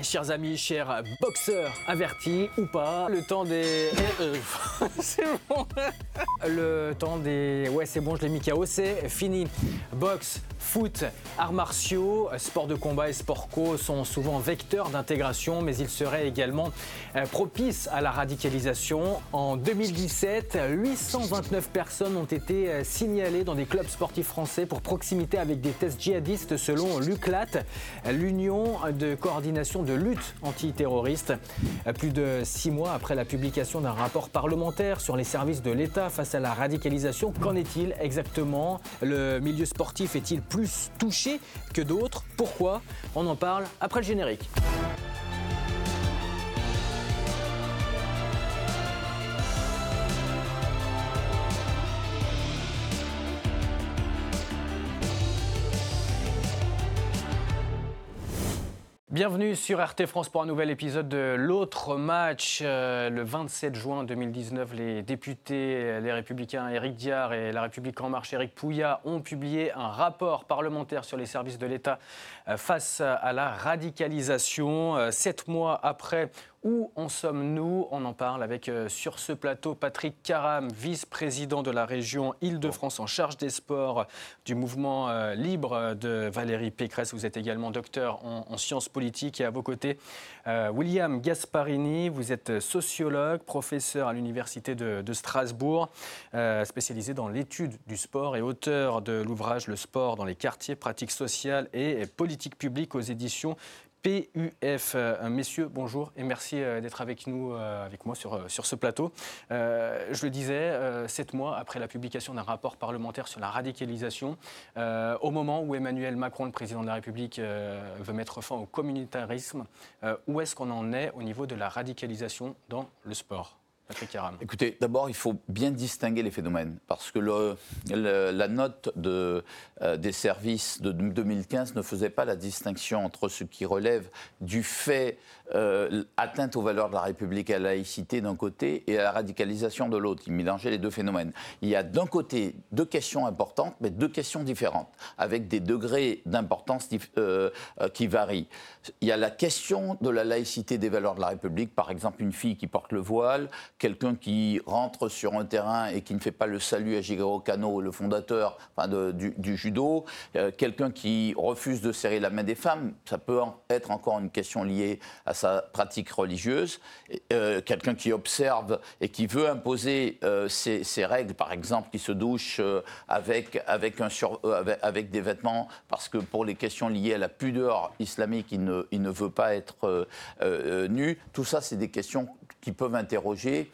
Chers amis, chers boxeurs avertis ou pas, le temps des. Euh, c'est bon. Le temps des. Ouais, c'est bon, je l'ai mis KO, c'est fini. Boxe, foot, arts martiaux, sport de combat et sport co sont souvent vecteurs d'intégration, mais ils seraient également euh, propices à la radicalisation. En 2017, 829 personnes ont été euh, signalées dans des clubs sportifs français pour proximité avec des tests djihadistes selon l'UCLAT, l'Union de coordination de lutte antiterroriste. Plus de six mois après la publication d'un rapport parlementaire sur les services de l'État face à la radicalisation, qu'en est-il exactement? Le milieu sportif est-il plus touché que d'autres? Pourquoi? On en parle après le générique. Bienvenue sur RT France pour un nouvel épisode de l'autre match. Euh, le 27 juin 2019, les députés, les républicains Éric Diard et La République En Marche Éric Pouillat ont publié un rapport parlementaire sur les services de l'État euh, face à la radicalisation. Euh, sept mois après où en sommes-nous On en parle avec euh, sur ce plateau Patrick Caram, vice-président de la région Île-de-France en charge des sports du mouvement euh, libre de Valérie Pécresse. Vous êtes également docteur en, sciences politiques et à vos côtés euh, William Gasparini. Vous êtes sociologue, professeur à l'université de, de, Strasbourg, spécialisé dans l'étude du sport et auteur de l'ouvrage Le sport dans les quartiers, pratiques sociales et politiques publiques aux éditions PUF. Euh, messieurs, bonjour et merci euh, d'être avec nous, euh, avec moi sur, sur ce plateau. je le disais, sept mois après la publication d'un rapport parlementaire sur la radicalisation, au moment où Emmanuel Macron, le président de la République, veut mettre fin au communautarisme, où est-ce qu'on en est au niveau de la radicalisation dans le sport? Écoutez, d'abord, il faut bien distinguer les phénomènes, parce que la note euh, des services de 2015 ne faisait pas la distinction entre ce qui relève du fait euh, atteinte aux valeurs de la République et à la laïcité d'un côté et à la radicalisation de l'autre. Il mélangeait les deux phénomènes. Il y a d'un côté deux questions importantes, mais deux questions différentes, avec des degrés d'importance euh, qui varient. Il y a la question de la laïcité des valeurs de la République, par exemple une fille qui porte le voile, quelqu'un qui rentre sur un terrain et qui ne fait pas le salut à Jigoro Kano, le fondateur enfin du, judo, euh, quelqu'un qui refuse de serrer la main des femmes, ça peut être encore une question liée à sa pratique religieuse, euh, quelqu'un qui observe et qui veut imposer euh, ses, règles, par exemple, qui se douche avec, avec, un avec, des vêtements, parce que pour les questions liées à la pudeur islamique, il ne, il ne veut pas être nu, tout ça, c'est des questions qui peuvent interroger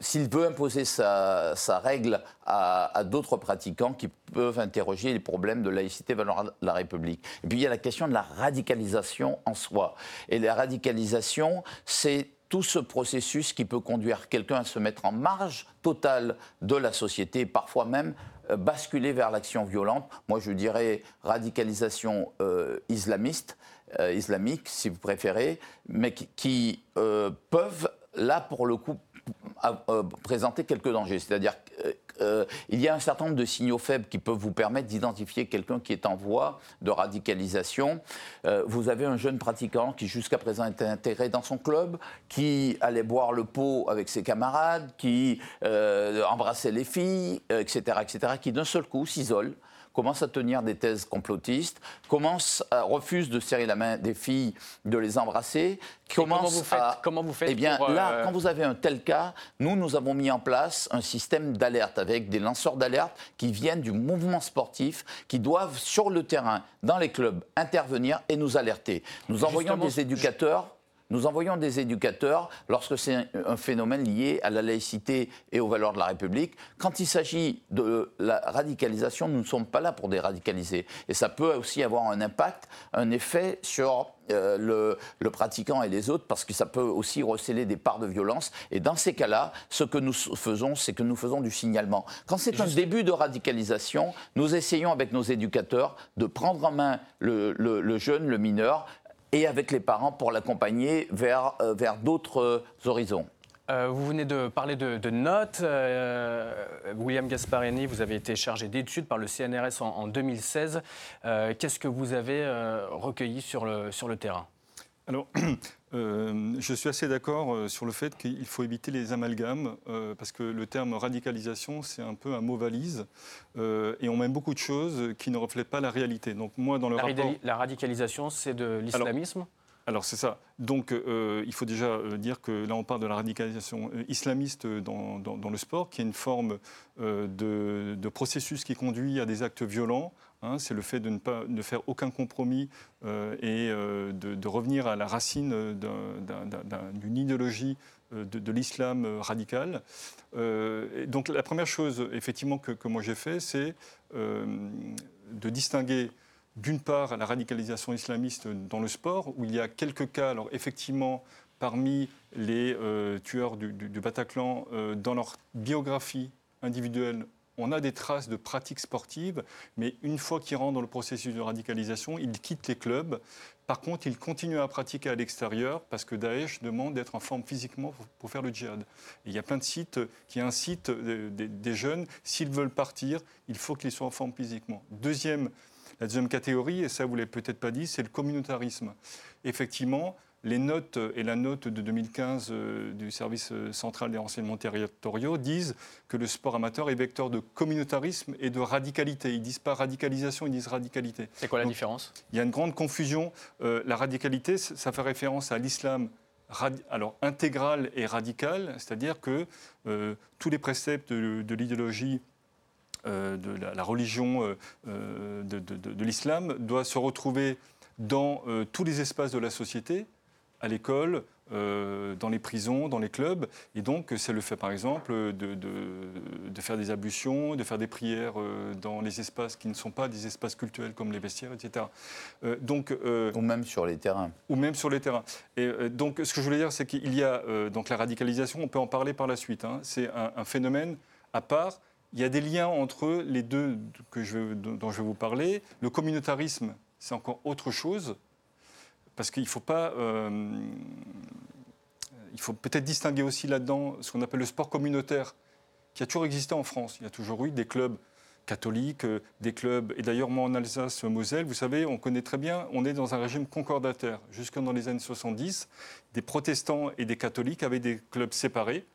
s'il veut imposer sa, règle à, d'autres pratiquants qui peuvent interroger les problèmes de laïcité de la République. Et puis il y a la question de la radicalisation en soi. Et la radicalisation, c'est tout ce processus qui peut conduire quelqu'un à se mettre en marge totale de la société, parfois même euh, basculer vers l'action violente. Moi, je dirais radicalisation euh, islamiste, euh, islamique, si vous préférez, mais qui, peuvent là, pour le coup, présenter quelques dangers. C'est-à-dire qu'il euh, y a un certain nombre de signaux faibles qui peuvent vous permettre d'identifier quelqu'un qui est en voie de radicalisation. Euh, vous avez un jeune pratiquant qui jusqu'à présent était intégré dans son club, qui allait boire le pot avec ses camarades, qui embrassait les filles, etc., etc., qui d'un seul coup s'isole commence à tenir des thèses complotistes, commence à, refuse de serrer la main des filles, de les embrasser. comment vous faites, comment vous faites Eh bien, là, euh, quand vous avez un tel cas, nous, nous avons mis en place un système d'alerte avec des lanceurs d'alerte qui viennent du mouvement sportif, qui doivent, sur le terrain, dans les clubs, intervenir et nous alerter. Nous envoyons des éducateurs nous envoyons des éducateurs lorsque c'est un phénomène lié à la laïcité et aux valeurs de la République. Quand il s'agit de la radicalisation, nous ne sommes pas là pour déradicaliser. Et ça peut aussi avoir un impact, un effet sur euh, le, pratiquant et les autres, parce que ça peut aussi recéler des parts de violence. Et dans ces cas-là, ce que nous faisons, c'est que nous faisons du signalement. Quand c'est un début de radicalisation, nous essayons avec nos éducateurs de prendre en main le jeune, le mineur, et avec les parents pour l'accompagner vers, euh, vers d'autres euh, horizons. Euh, vous venez de parler de, notes. William Gasparini, vous avez été chargé d'études par le CNRS en, 2016. Qu'est-ce que vous avez recueilli sur le, sur le terrain? Alors, euh, je suis assez d'accord euh, sur le fait qu'il faut éviter les amalgames, euh, parce que le terme radicalisation, c'est un peu un mot valise, et on met beaucoup de choses qui ne reflètent pas la réalité. Donc moi, dans le la, rapport... la radicalisation, c'est de l'islamisme? alors c'est ça. Donc il faut déjà dire que là on parle de la radicalisation islamiste dans, le sport, qui est une forme de, de, processus qui conduit à des actes violents Hein, c'est le fait de ne pas ne faire aucun compromis euh, et euh, de, revenir à la racine d'une idéologie euh, de, l'islam radical. donc la première chose, effectivement, que, moi j'ai fait, c'est de distinguer d'une part la radicalisation islamiste dans le sport, où il y a quelques cas, alors effectivement, parmi les tueurs du Bataclan, dans leur biographie individuelle, on a des traces de pratiques sportives, mais une fois qu'ils rentrent dans le processus de radicalisation, ils quittent les clubs. Par contre, ils continuent à pratiquer à l'extérieur parce que Daesh demande d'être en forme physiquement pour, faire le djihad. il y a plein de sites qui incitent des, jeunes, s'ils veulent partir, il faut qu'ils soient en forme physiquement. Deuxième, la deuxième catégorie, et ça vous l'avez peut-être pas dit, c'est le communautarisme. Effectivement, les notes et la note de 2015 euh, du service euh, central des renseignements territoriaux disent que le sport amateur est vecteur de communautarisme et de radicalité. Ils disent pas radicalisation, ils disent radicalité. C'est quoi la différence? Il y a une grande confusion. Euh, la radicalité, ça fait référence à l'islam alors intégral et radical, c'est-à-dire que tous les préceptes de, l'idéologie de la, religion de, de l'islam doivent se retrouver dans tous les espaces de la société, à l'école, euh, dans les prisons, dans les clubs. Et donc, c'est le fait, par exemple, de, de, faire des ablutions, de faire des prières euh, dans les espaces qui ne sont pas des espaces cultuels comme les vestiaires, etc. Euh, donc, ou même sur les terrains. Ou même sur les terrains. Et donc, ce que je voulais dire, c'est qu'il y a donc la radicalisation, on peut en parler par la suite. Hein. c'est un, phénomène à part. Il y a des liens entre les deux que je, dont je vais vous parler. Le communautarisme, c'est encore autre chose parce qu'il faut pas. Euh, il faut peut-être distinguer aussi là-dedans ce qu'on appelle le sport communautaire, qui a toujours existé en France. Il y a toujours eu des clubs catholiques, euh, des clubs. Et d'ailleurs, moi, en Alsace-Moselle, vous savez, on connaît très bien, on est dans un régime concordataire. Jusque dans les années 70, des protestants et des catholiques avaient des clubs séparés.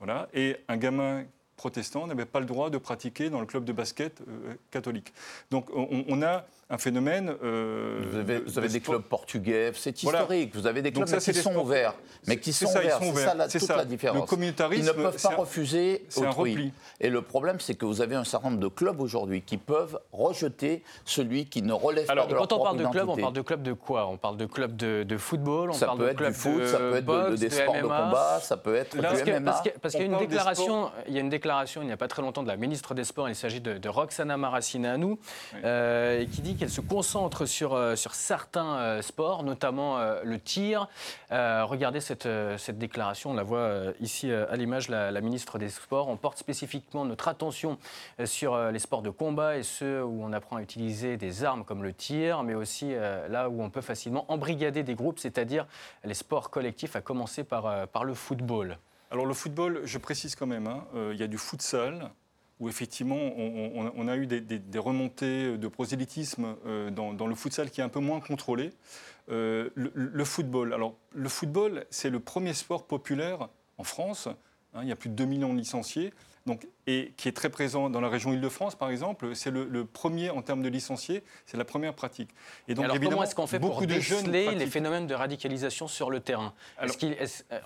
Voilà. Et un gamin protestant n'avait pas le droit de pratiquer dans le club de basket euh, catholique. Donc on, a un phénomène. Euh, vous avez, des clubs portugais, c'est historique. Vous avez des clubs qui sont ouverts, mais qui sont ouverts. C'est ça, la, toute la différence. Le communautarisme, ils ne peuvent pas refuser autrui. Et le problème, c'est que vous avez un certain nombre de clubs aujourd'hui qui peuvent rejeter celui qui ne relève Alors, pas de leur Quand on parle de club, on parle de club de quoi? On parle de club de, football, on ça parle peut de être du foot, ça peut être des sports de combat, ça peut être du MMA. Parce qu'il y a une déclaration, il y a une déclaration il n'y a pas très longtemps de la ministre des Sports. Il s'agit de, Roxana Maracineanu, euh, qui dit qu'elle se concentre sur, euh, sur certains euh, sports, notamment le tir. regardez cette, cette déclaration, on la voit ici à l'image, la, ministre des Sports. On porte spécifiquement notre attention sur les sports de combat et ceux où on apprend à utiliser des armes comme le tir, mais aussi là où on peut facilement embrigader des groupes, c'est-à-dire les sports collectifs, à commencer par, par le football. Alors le football, je précise quand même, hein, euh, il y a du futsal, où effectivement on, a eu des, remontées de prosélytisme euh, dans, le futsal qui est un peu moins contrôlé. Euh, le, football, alors le football, c'est le premier sport populaire en France. Hein, il y a plus de 2 millions de licenciés donc, et qui est très présent dans la région Île-de-France, par exemple, c'est le, premier en termes de licenciés, c'est la première pratique. Et donc, alors, comment est-ce qu'on fait pour déceler les phénomènes de radicalisation sur le terrain? Est-ce qu'il euh,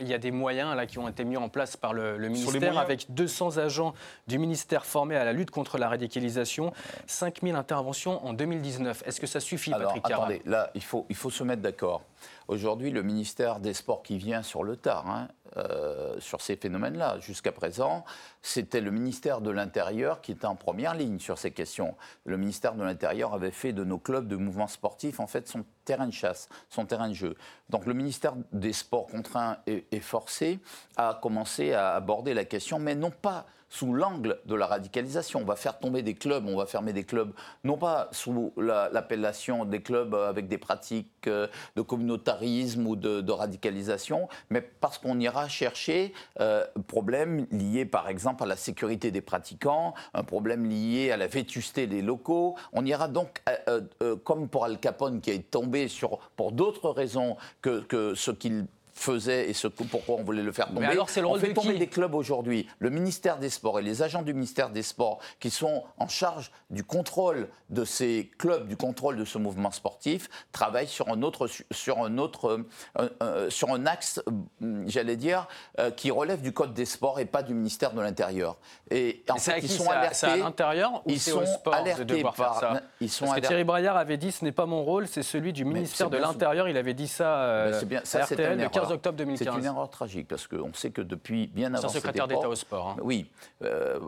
y a des moyens là, qui ont été mis en place par le, ministère, avec 200 agents du ministère formés à la lutte contre la radicalisation, 5000 interventions en 2019 Est-ce que ça suffit, alors, Patrick Attendez, là, il faut, il faut se mettre d'accord. Aujourd'hui, le ministère des Sports qui vient sur le tard, hein, euh, sur ces phénomènes-là. Jusqu'à présent, c'était le ministère de l'Intérieur qui était en première ligne sur ces questions. Le ministère de l'Intérieur avait fait de nos clubs de mouvements sportifs, en fait, son terrain de chasse, son terrain de jeu. Donc le ministère des Sports contraints et, et forcés a commencé à aborder la question, mais non pas sous l'angle de la radicalisation. On va faire tomber des clubs, on va fermer des clubs, non pas sous l'appellation des clubs avec des pratiques euh, de communautarisme ou de, radicalisation, mais parce qu'on ira chercher euh, problèmes liés par exemple à la sécurité des pratiquants, un problème lié à la vétusté des locaux. On ira donc, euh, comme pour Al Capone qui est tombé pour d'autres raisons que ce qu'il faisait et ce pourquoi on voulait le faire tomber. Mais alors, c'est le rôle on fait de tomber qui des clubs aujourd'hui. Le ministère des Sports et les agents du ministère des Sports qui sont en charge du contrôle de ces clubs, du contrôle de ce mouvement sportif, travaillent sur un autre, sur un autre, euh, euh, sur un axe, euh, j'allais dire, euh, qui relève du code des sports et pas du ministère de l'Intérieur. Et en fait, ils sont alertés. À l'intérieur ou ils sont au sport de alertés faire par- ça ils sont Parce que alertés. Thierry Braillard avait dit ce n'est pas mon rôle, c'est celui du ministère de l'Intérieur. Il avait dit ça euh, c'est bien- ça, c'est RTL une le 15 erreur. octobre C'est 2015. une erreur tragique parce qu'on sait que depuis bien C'est avant un secrétaire d'État au sport. hein. Oui, euh,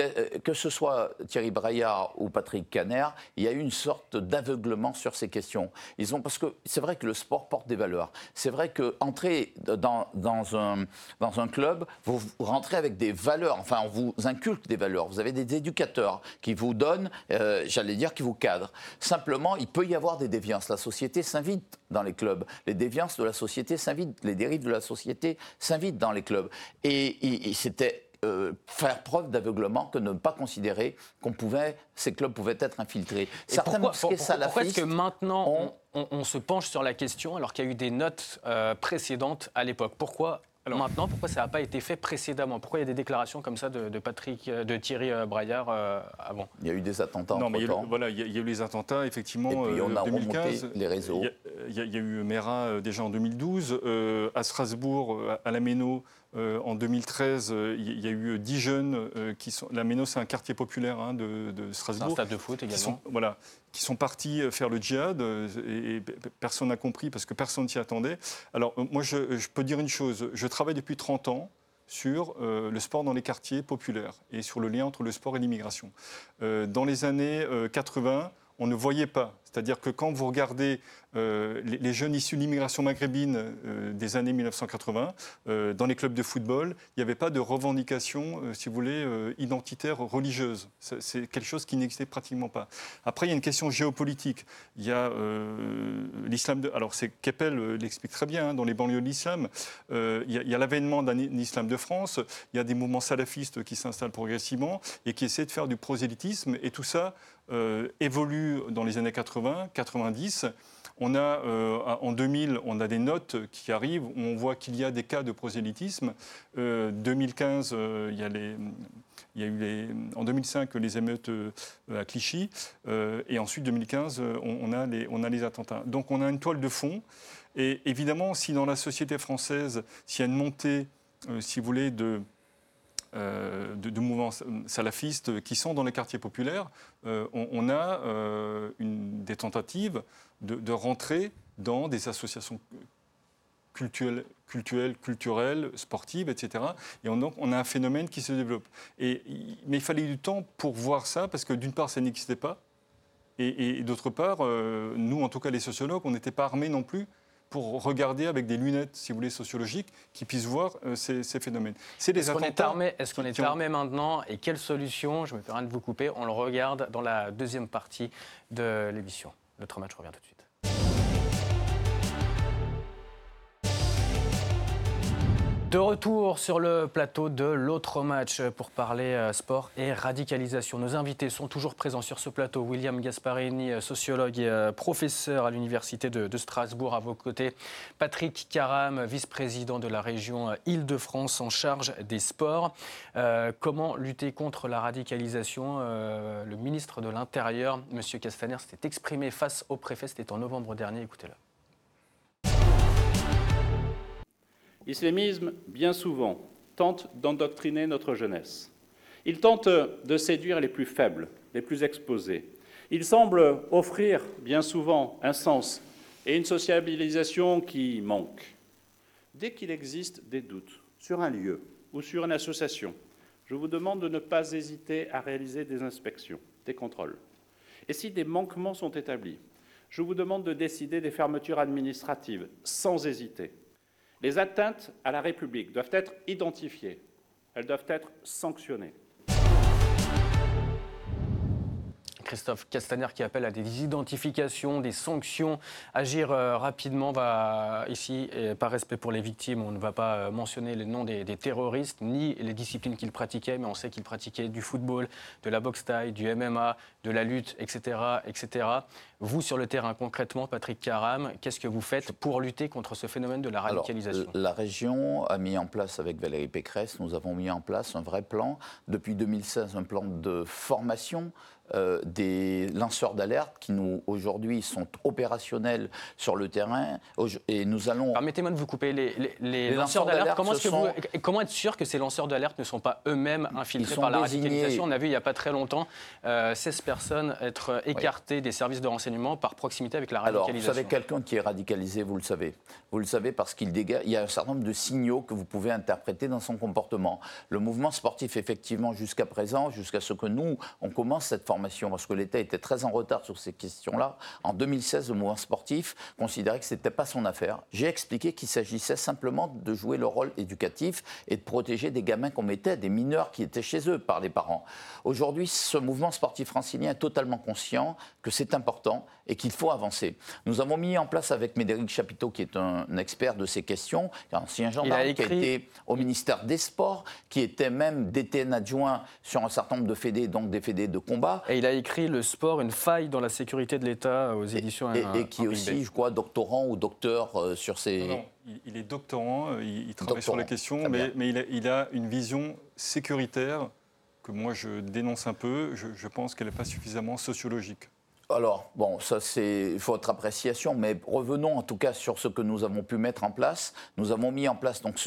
euh, que ce soit Thierry Braillard ou Patrick Caner, il y a eu une sorte d'aveuglement sur ces questions. Ils ont parce que c'est vrai que le sport porte des valeurs. C'est vrai que entrer dans, dans un dans un club, vous rentrez avec des valeurs. Enfin, on vous inculque des valeurs. Vous avez des éducateurs qui vous donnent, euh, j'allais dire, qui vous cadrent. Simplement, il peut y avoir des déviances. La société s'invite dans les clubs. Les déviances de la société s'invitent. Les dérives de la société s'invitent dans les clubs. Et, c'était euh, faire preuve d'aveuglement que ne pas considérer qu'on pouvait, ces clubs pouvaient être infiltrés. Certains pourquoi, mosquées pourquoi- pourquoi est-ce que maintenant ont- on, on- on se penche sur la question alors qu'il y a eu des notes euh, précédentes à l'époque? Pourquoi maintenant Pourquoi ça n'a pas été fait précédemment? Pourquoi il y a des déclarations comme ça de, de Patrick, euh, de Thierry euh, Braillard euh, avant? Il y a eu des attentats Non, mais il y, a eu, voilà, il y a- il y a eu les attentats, effectivement, Et puis, on euh, a 2015. remonté les réseaux. Il y a, il y a- il y a eu Mera déjà en 2012. euh, à Strasbourg, euh, à la Méno, euh, en 2013, euh, il y a eu 10 jeunes euh, qui sont. La Méno, c'est un quartier populaire hein, de, de C'est un Strasbourg. stade de foot qui également. sont, voilà, qui sont partis euh, faire le djihad euh, et, et pe- personne n'a compris parce que personne s'y attendait. Alors euh, moi je, je peux dire une chose, je travaille depuis 30 ans sur euh, le sport dans les quartiers populaires et sur le lien entre le sport et l'immigration. Euh, dans les années euh, 80, on ne voyait pas. C'est-à-dire que quand vous regardez euh, les, jeunes issus de l'immigration maghrébine euh, des années 1980, euh, dans les clubs de football, il n'y avait pas de revendication, si vous voulez, identitaire religieuse. C'est quelque chose qui n'existait pratiquement pas. Après, il y a une question géopolitique. Il y a l'islam de... Alors, c'est Keppel l'explique très bien, hein, dans les banlieues de l'islam. Il y a- l'avènement d'un islam de France. Il y a des mouvements salafistes qui s'installent progressivement et qui essaient de faire du prosélytisme. Et tout ça évolue dans les années 80, 90. On a, euh, en 2000, on a des notes qui arrivent où on voit qu'il y a des cas de prosélytisme. Euh, 2015, euh, il y a les, il y a eu les, en 2005 les émeutes euh, à Clichy, euh, et ensuite 2015 euh, on, a les, attentats. Donc on a une toile de fond, et évidemment si dans la société française, s'il y a une montée, euh, si vous voulez, de, euh, mouvements salafistes qui sont dans les quartiers populaires, euh, on, a euh, une, des tentatives de, rentrer dans des associations culturelles, culturelles, culturelles, sportives, etc. Et on, on a un phénomène qui se développe. Mais il fallait du temps pour voir ça, parce que d'une part, ça n'existait pas, et, et d'autre part, euh, nous, en tout cas les sociologues, on n'était pas armés non plus pour regarder avec des lunettes, si vous voulez, sociologiques, qui puissent voir euh, ces, ces phénomènes. C'est des Est-ce qu'on est armé, est-ce qu'on est ont- armé maintenant et quelle solution Je me permets de vous couper. On le regarde dans la deuxième partie de l'émission. Notre match revient tout de suite. De retour sur le plateau de l'autre match pour parler euh, sport et radicalisation. Nos invités sont toujours présents sur ce plateau. William Gasparini, euh, sociologue et euh, professeur à l'Université de, Strasbourg. À vos côtés, Patrick Caram, vice-président de la région Île-de-France en charge des sports. Comment lutter contre la radicalisation? Le ministre de l'Intérieur, M. Castaner, s'était exprimé face au préfet. C'était en novembre dernier. Écoutez-le. L'islamisme, bien souvent, tente d'endoctriner notre jeunesse. Il tente de séduire les plus faibles, les plus exposés. Il semble offrir, bien souvent, un sens et une sociabilisation qui manquent. Dès qu'il existe des doutes sur un lieu ou sur une association, je vous demande de ne pas hésiter à réaliser des inspections, des contrôles. Et si des manquements sont établis, je vous demande de décider des fermetures administratives sans hésiter. Les atteintes à la République doivent être identifiées, elles doivent être sanctionnées. Christophe Castaner qui appelle à des identifications, des sanctions, agir rapidement. Va ici, et par respect pour les victimes, on ne va pas mentionner les noms des, terroristes ni les disciplines qu'ils pratiquaient, mais on sait qu'ils pratiquaient du football, de la boxe taille, du MMA, de la lutte, etc., etc. Vous, sur le terrain, concrètement, Patrick Caram, qu'est-ce que vous faites pour lutter contre ce phénomène de la radicalisation? La région a mis en place, avec Valérie Pécresse, nous avons mis en place un vrai plan. Depuis 2016, un plan de formation euh, des lanceurs d'alerte qui nous aujourd'hui sont opérationnels sur le terrain et nous allons. Permettez-moi de vous couper les, lanceurs, d'alerte. Comment, comment, être sûr que ces lanceurs d'alerte ne sont pas eux-mêmes infiltrés par la radicalisation On a vu il n'y a pas très longtemps 16 euh, personnes être écartées des services de renseignement par proximité avec la radicalisation. Alors, vous savez quelqu'un qui est radicalisé, vous le savez. Vous le savez parce qu'il dégage. Il y a un certain nombre de signaux que vous pouvez interpréter dans son comportement. Le mouvement sportif, effectivement, jusqu'à présent, jusqu'à ce que nous on commence cette formation parce que l'État était très en retard sur ces questions-là. En 2016, le mouvement sportif considérait que ce n'était pas son affaire. J'ai expliqué qu'il s'agissait simplement de jouer le rôle éducatif et de protéger des gamins qu'on mettait, des mineurs qui étaient chez eux par les parents. Aujourd'hui, ce mouvement sportif francilien est totalement conscient que c'est important et qu'il faut avancer. Nous avons mis en place avec Médéric Chapiteau, qui est un expert de ces questions, un ancien gendarme qui a été au ministère des Sports, qui était même DTN adjoint sur un certain nombre de fédés, donc des fédés de combat. Et il a écrit Le sport, une faille dans la sécurité de l'État aux éditions Et, et, qui est aussi, je crois, doctorant ou docteur euh, sur ces. Non, il, est doctorant, euh, il, travaille sur la question, mais, mais il, a, il, a, une vision sécuritaire que moi je dénonce un peu. Je, je pense qu'elle n'est pas suffisamment sociologique. Alors, bon, ça c'est votre appréciation, mais revenons en tout cas sur ce que nous avons pu mettre en place. Nous avons mis en place donc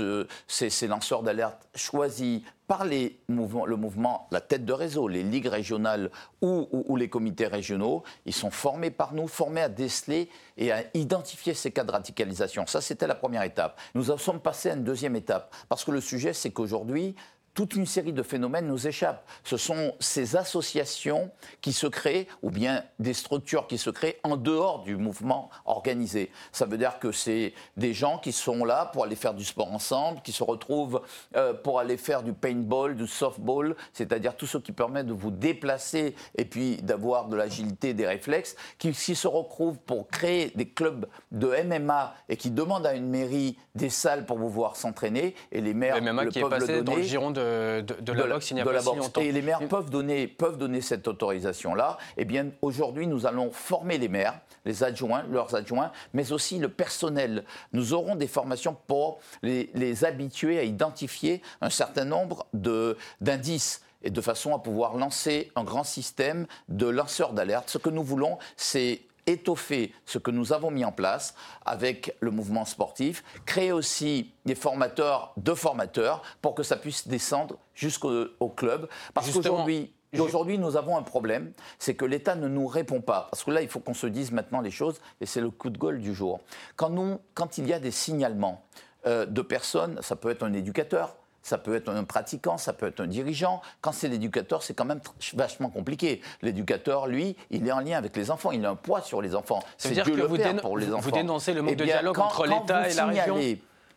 ces, lanceurs d'alerte choisis par les mouvements, le mouvement, la tête de réseau, les ligues régionales ou, ou, les comités régionaux. Ils sont formés par nous, formés à déceler et à identifier ces cas de radicalisation. Ça, c'était la première étape. Nous en sommes passés à une deuxième étape, parce que le sujet, c'est qu'aujourd'hui, toute une série de phénomènes nous échappent. Ce sont ces associations qui se créent, ou bien des structures qui se créent en dehors du mouvement organisé. Ça veut dire que c'est des gens qui sont là pour aller faire du sport ensemble, qui se retrouvent euh, pour aller faire du paintball, du softball, c'est-à-dire tout ce qui permet de vous déplacer et puis d'avoir de l'agilité, des réflexes, qui, se retrouvent pour créer des clubs de MMA et qui demandent à une mairie des salles pour vous voir s'entraîner, et les maires le, MMA qui est passé dans le giron de de, la, boxe il n'y a pas si longtemps. Et les maires peuvent donner, peuvent donner cette autorisation-là. Eh bien, aujourd'hui, nous allons former les maires, les adjoints, leurs adjoints, mais aussi le personnel. Nous aurons des formations pour les, les habituer à identifier un certain nombre d'indices et de façon à pouvoir lancer un grand système de lanceurs d'alerte. Ce que nous voulons, c'est étoffer ce que nous avons mis en place avec le mouvement sportif, créer aussi des formateurs de formateurs pour que ça puisse descendre jusqu'au club. Parce qu'aujourd'hui, Aujourd'hui, nous avons un problème, c'est que l'État ne nous répond pas. Parce que là, il faut qu'on se dise maintenant les choses, et c'est le coup de gueule du jour. Quand, nous, quand il y a des signalements euh, de personnes, ça peut être un éducateur, ça peut être un pratiquant, ça peut être un dirigeant. Quand c'est l'éducateur, c'est quand même vachement compliqué. L'éducateur, lui, il est en lien avec les enfants, il a un poids sur les enfants. C'est dire que vous, pour les enfants. vous dénoncez le manque eh de dialogue entre l'État et la région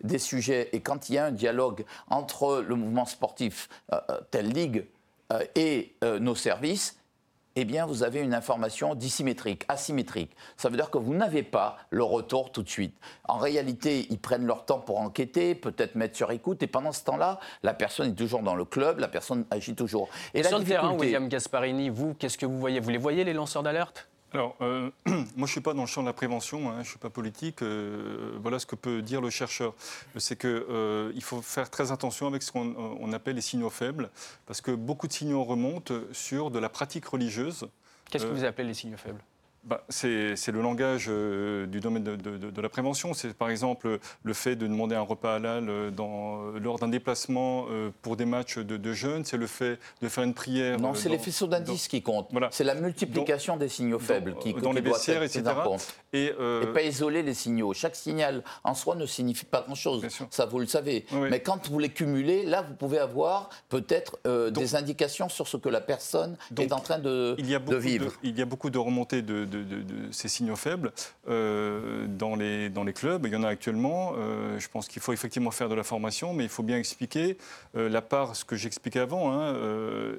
des sujets et quand il y a un dialogue entre le mouvement sportif, euh, euh, telle ligue, euh, et nos services, eh bien, vous avez une information dissymétrique, asymétrique. Ça veut dire que vous n'avez pas le retour tout de suite. En réalité, ils prennent leur temps pour enquêter, peut-être mettre sur écoute, et pendant ce temps-là, la personne est toujours dans le club, la personne agit toujours. Et, sur le terrain, William Gasparini, vous, qu'est-ce que vous voyez? Vous les voyez, les lanceurs d'alerte? Alors, euh, moi, je ne suis pas dans le champ de la prévention, hein, je ne suis pas politique. Euh, voilà ce que peut dire le chercheur. C'est qu'il euh, faut faire très attention avec ce qu'on appelle les signaux faibles, parce que beaucoup de signaux remontent sur de la pratique religieuse. Qu'est-ce que vous appelez les signaux faibles? Bah, c'est le langage euh, du domaine de, la prévention. C'est par exemple le fait de demander un repas halal euh, dans, euh, lors d'un déplacement pour des matchs de, jeunes. C'est le fait de faire une prière. Non, c'est les faisceaux d'indices qui comptent. Voilà. C'est la multiplication des signaux faibles qui, dans les vestiaires, etc. Et, et, pas isoler les signaux. Chaque signal en soi ne signifie pas grand-chose. Ça, vous le savez. Mais quand vous les cumulez, là, vous pouvez avoir peut-être des indications sur ce que la personne est en train de, il y a vivre. il y a beaucoup de remontées de ces signaux faibles dans, les, dans les clubs. Il y en a actuellement. je pense qu'il faut effectivement faire de la formation, mais il faut bien expliquer la part, ce que j'expliquais avant. Hein,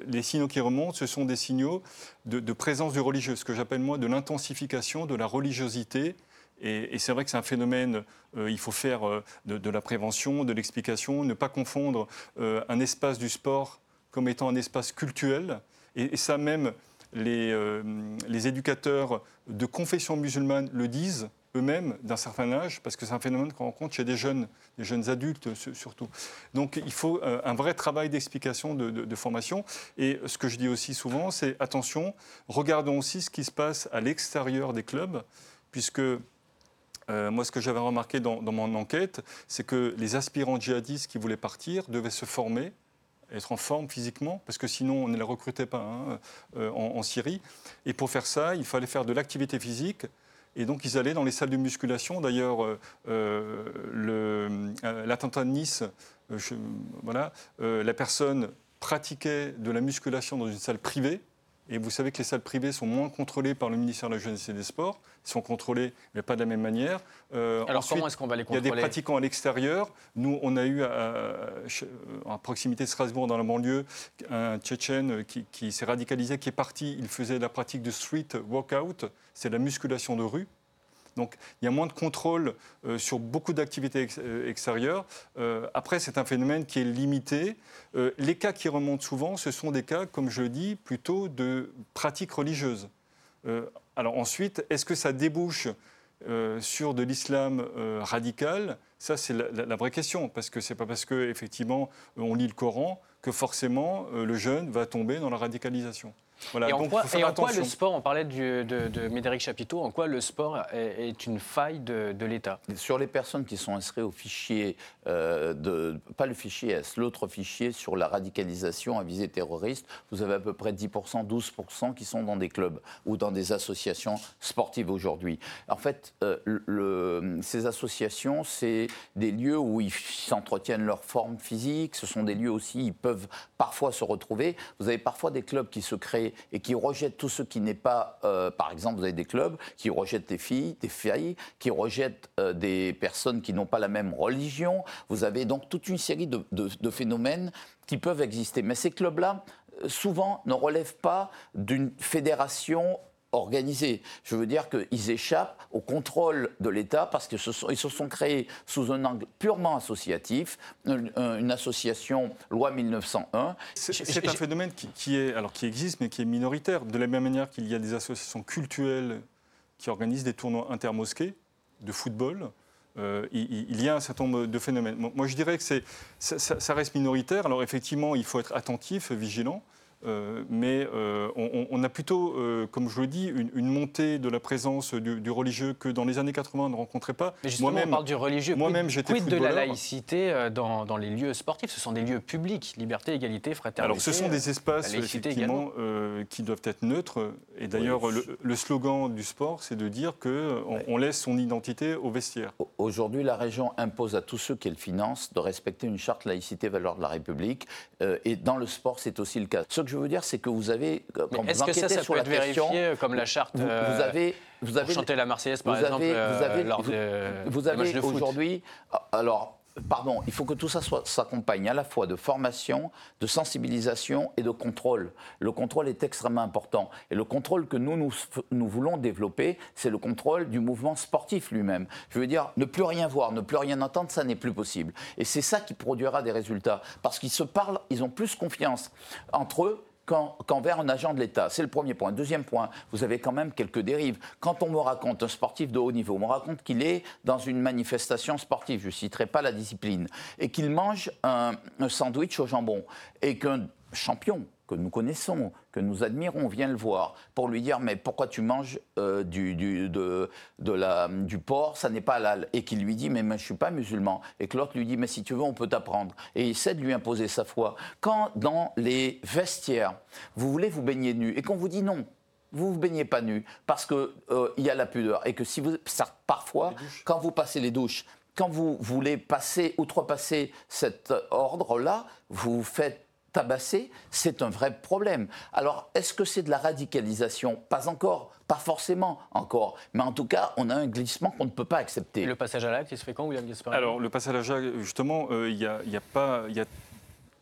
les signaux qui remontent, ce sont des signaux de, de présence du religieux, ce que j'appelle moi de l'intensification de la religiosité et, c'est vrai que c'est un phénomène, euh, il faut faire euh, de, la prévention, de l'explication, ne pas confondre euh, un espace du sport comme étant un espace culturel. Et, ça même, les, les, éducateurs de confession musulmane le disent eux-mêmes d'un certain âge, parce que c'est un phénomène qu'on rencontre chez des jeunes, des jeunes adultes surtout. Donc il faut un vrai travail d'explication, de, de, formation. Et ce que je dis aussi souvent, c'est attention, regardons aussi ce qui se passe à l'extérieur des clubs, puisque euh, moi, ce que j'avais remarqué dans, mon enquête, c'est que les aspirants djihadistes qui voulaient partir devaient se former, être en forme physiquement, parce que sinon on ne les recrutait pas hein, euh, en, Syrie. Et pour faire ça, il fallait faire de l'activité physique. Et donc ils allaient dans les salles de musculation. D'ailleurs, euh, l'attentat de Nice, voilà, la personne pratiquait de la musculation dans une salle privée. Et vous savez que les salles privées sont moins contrôlées par le ministère de la Jeunesse et des Sports. Ils sont contrôlés, mais pas de la même manière. Euh, Alors comment est-ce qu'on va les contrôler Il y a des pratiquants à l'extérieur. Nous, on a eu à, à, proximité de Strasbourg, dans la banlieue, un Tchétchène qui, qui s'est radicalisé, qui est parti. Il faisait la pratique de street workout, c'est la musculation de rue. Donc il y a moins de contrôle euh, sur beaucoup d'activités euh, extérieures. Euh, après, c'est un phénomène qui est limité. les cas qui remontent souvent, ce sont des cas, comme je le dis, plutôt de pratiques religieuses. alors ensuite, est-ce que ça débouche sur de l'islam radical? Ça, c'est la, vraie question, parce que c'est pas parce que effectivement on lit le Coran que forcément le jeune va tomber dans la radicalisation et en, quoi, le sport, on parlait de, de, Médéric Chapiteau, en quoi le sport est, une faille de, l'État? Sur les personnes qui sont inscrites au fichier, euh, de, pas le fichier S, l'autre fichier sur la radicalisation à visée terroriste, vous avez à peu près 10%, 12% qui sont dans des clubs ou dans des associations sportives aujourd'hui. En fait, euh, le, ces associations, c'est des lieux où ils s'entretiennent leur forme physique, ce sont des lieux aussi, ils peuvent parfois se retrouver. Vous avez parfois des clubs qui se créent et qui rejettent tout ce qui n'est pas, euh, par exemple, vous avez des clubs qui rejettent des filles, des filles, qui rejettent euh, des personnes qui n'ont pas la même religion. Vous avez donc toute une série de, phénomènes qui peuvent exister. Mais ces clubs-là, euh, souvent, ne relèvent pas d'une fédération organisés. Je veux dire qu'ils échappent au contrôle de l'État parce qu'ils se, se sont créés sous un angle purement associatif, une, association loi 1901. C'est un phénomène qui, est, alors, qui existe mais qui est minoritaire. De la même manière qu'il y a des associations culturelles qui organisent des tournois intermosqués de football. Euh, il, y a un certain nombre de phénomènes. Moi, je dirais que ça, ça, reste minoritaire. Alors, effectivement, il faut être attentif, vigilant. Euh, mais euh, on, a plutôt, euh, comme je le dis, une, montée de la présence du, religieux que dans les années 80 on ne rencontrait pas. Mais justement, on parle du religieux. Moi-même, j'étais de la laïcité dans, dans, les lieux sportifs? Ce sont des lieux publics, liberté, égalité, fraternité. Alors, ce sont des espaces effectivement qui doivent être neutres. Et d'ailleurs, le, slogan du sport, c'est de dire qu'on on laisse son identité au vestiaire. Aujourd'hui, la région impose à tous ceux qu'elle finance de respecter une charte laïcité valeur de la République. et dans le sport, c'est aussi le cas. Ce que je veux dire, c'est que vous avez, quand vous enquêtez ça, sur la question, comme la charte, vous, euh, avez, vous avez chanter la Marseillaise par exemple, vous euh, avez, lors de, vous avez aujourd'hui, alors pardon, il faut que tout ça s'accompagne à la fois de formation, de sensibilisation et de contrôle. Le contrôle est extrêmement important. Et le contrôle que nous, nous, nous voulons développer, c'est le contrôle du mouvement sportif lui-même. Je veux dire, ne plus rien voir, ne plus rien entendre, ça n'est plus possible. Et c'est ça qui produira des résultats. Parce qu'ils se parlent, ils ont plus confiance entre eux qu'envers un agent de l'État. C'est le premier point. Deuxième point, vous avez quand même quelques dérives. Quand on me raconte, un sportif de haut niveau, on me raconte qu'il est dans une manifestation sportive, je ne citerai pas la discipline, et qu'il mange un, un sandwich au jambon, et qu'un champion que nous connaissons, que nous admirons, vient le voir pour lui dire mais pourquoi tu manges euh, du, du, de, de la, du porc, ça n'est pas halal. Et qui lui dit mais, je ne suis pas musulman. Et que l'autre lui dit mais si tu veux on peut t'apprendre. Et il essaie de lui imposer sa foi. Quand dans les vestiaires, vous voulez vous baigner nu et qu'on vous dit non, vous ne vous baignez pas nu parce qu'il euh, y a la pudeur et que si vous, parfois, quand vous passez les douches, quand vous voulez passer, outrepasser cet ordre-là, vous faites tabasser, c'est un vrai problème. Alors, est-ce que c'est de la radicalisation? Pas encore, Pas forcément encore. Mais en tout cas, on a un glissement qu'on ne peut pas accepter. Et le passage à l'acte, il se fait quand, William Gasparini Alors, le passage à l'acte, justement, euh, il y, a, y a pas. Il y a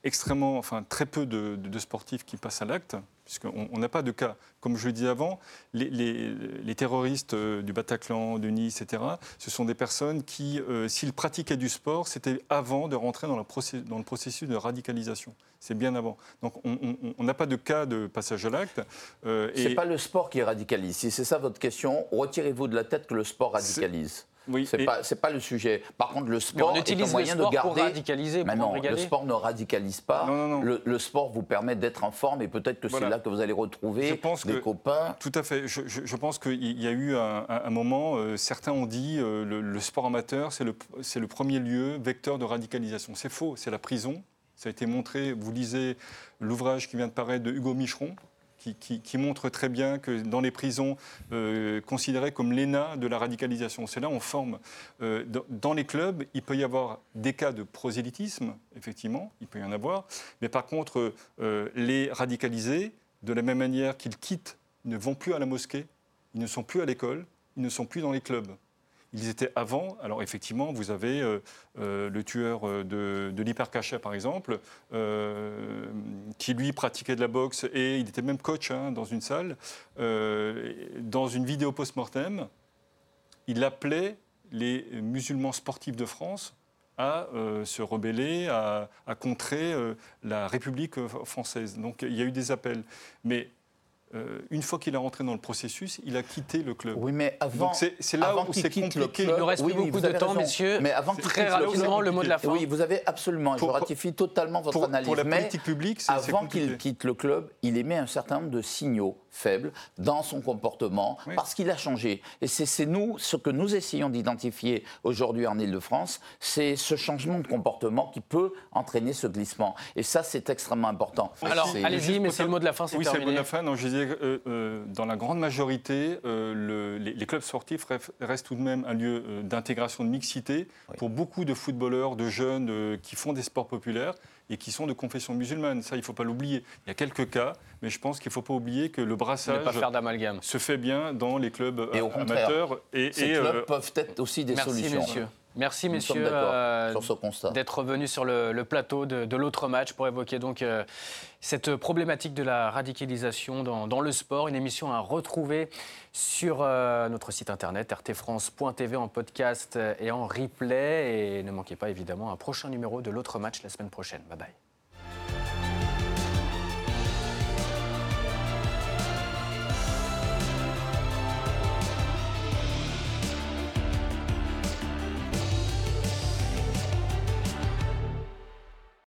extrêmement, enfin très peu de, de- de sportifs qui passent à l'acte, puisqu'on on n'a pas de cas. Comme je le disais avant, les, les- les terroristes euh, du Bataclan, de Nice, etc., ce sont des personnes qui, euh, s'ils pratiquaient du sport, c'était avant de rentrer dans, le procé- dans le processus de radicalisation. C'est bien avant. Donc on- n'a pas de cas de passage à l'acte. euh, C'est et- pas le sport qui radicalise. Si c'est ça votre question, retirez-vous de la tête que le sport radicalise. Oui, C'est pas, c'est pas le sujet. Par contre, le sport on est un utilise le moyen de sport garder. pour radicaliser, Mais pour non, le sport ne radicalise pas. Non, non, non. Le, le sport vous permet d'être en forme et peut-être que Voilà. c'est là que vous allez retrouver Je pense des que- copains. Tout à fait. Je, je- je pense qu'il y a eu un, un- un moment, euh, certains ont dit euh, le, le sport amateur, c'est le, c'est le premier lieu vecteur de radicalisation. C'est faux, c'est la prison. Ça a été montré, vous lisez l'ouvrage qui vient de paraître de Hugo Micheron, qui, montre très bien que dans les prisons euh, considérées comme l'ENA de la radicalisation, c'est là on forme. Euh, dans, les clubs, il peut y avoir des cas de prosélytisme, effectivement, il peut y en avoir, mais par contre, euh, les radicalisés, de la même manière qu'ils quittent, ne vont plus à la mosquée, ils ne sont plus à l'école, ils ne sont plus dans les clubs. Ils étaient avant. Alors effectivement, vous avez euh, euh, le tueur euh, de, de l'hypercachet, par exemple, qui lui pratiquait de la boxe et il était même coach hein, dans une salle. Dans une vidéo post-mortem, il appelait les musulmans sportifs de France à se rebeller, à, contrer la République française. Donc il y a eu des appels. Mais euh, une fois qu'il est rentré dans le processus, il a quitté le club. Oui, mais avant. Donc c'est là avant où c'est quitte le compliqué. club- Il nous reste Oui, plus oui, beaucoup vous de avez temps, raison. messieurs. Mais avant Très le rapidement, le mot de la fin. Oui, vous avez absolument. Pour- je ratifie totalement votre pour, analyse. pour la mais politique publique, c'est c'est avant compliqué. qu'il quitte le club, il émet un certain nombre de signaux faibles dans son comportement Oui. parce qu'il a changé. Et c'est nous, ce que nous essayons d'identifier aujourd'hui en Ile-de-France, c'est ce changement de comportement qui peut entraîner ce glissement. Et ça, c'est extrêmement important. Alors, allez-y, mais c'est le mot de la fin, c'est Oui, c'est le mot de la fin. Non, je disais, euh, euh, dans la grande majorité, euh, le- les, les clubs sportifs restent tout de même un lieu euh, d'intégration, de mixité Oui. pour beaucoup de footballeurs, de jeunes euh, qui font des sports populaires et qui sont de confession musulmane. Ça, il ne faut pas l'oublier. Il y a quelques cas, mais je pense qu'il ne faut pas oublier que le brassage pas faire d'amalgame. se fait bien dans les clubs Et au contraire, amateurs. Et, Ces et, clubs euh, peuvent être aussi des Merci, solutions. messieurs. Merci, Nous messieurs, euh, d'être revenus sur le, le plateau de, de l'autre match pour évoquer donc euh, cette problématique de la radicalisation dans, dans le sport. Une émission à retrouver sur euh, notre site internet rtfrance.tv en podcast et en replay. Et ne manquez pas évidemment un prochain numéro de l'autre match la semaine prochaine. Bye bye.